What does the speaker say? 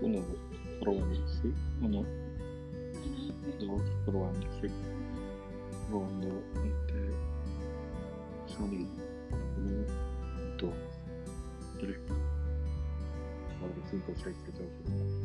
uno provarsi, uno dos probarse, probando este sonido. Uno, dos, tres, cuatro, cinco, seis, siete, ocho, nueve.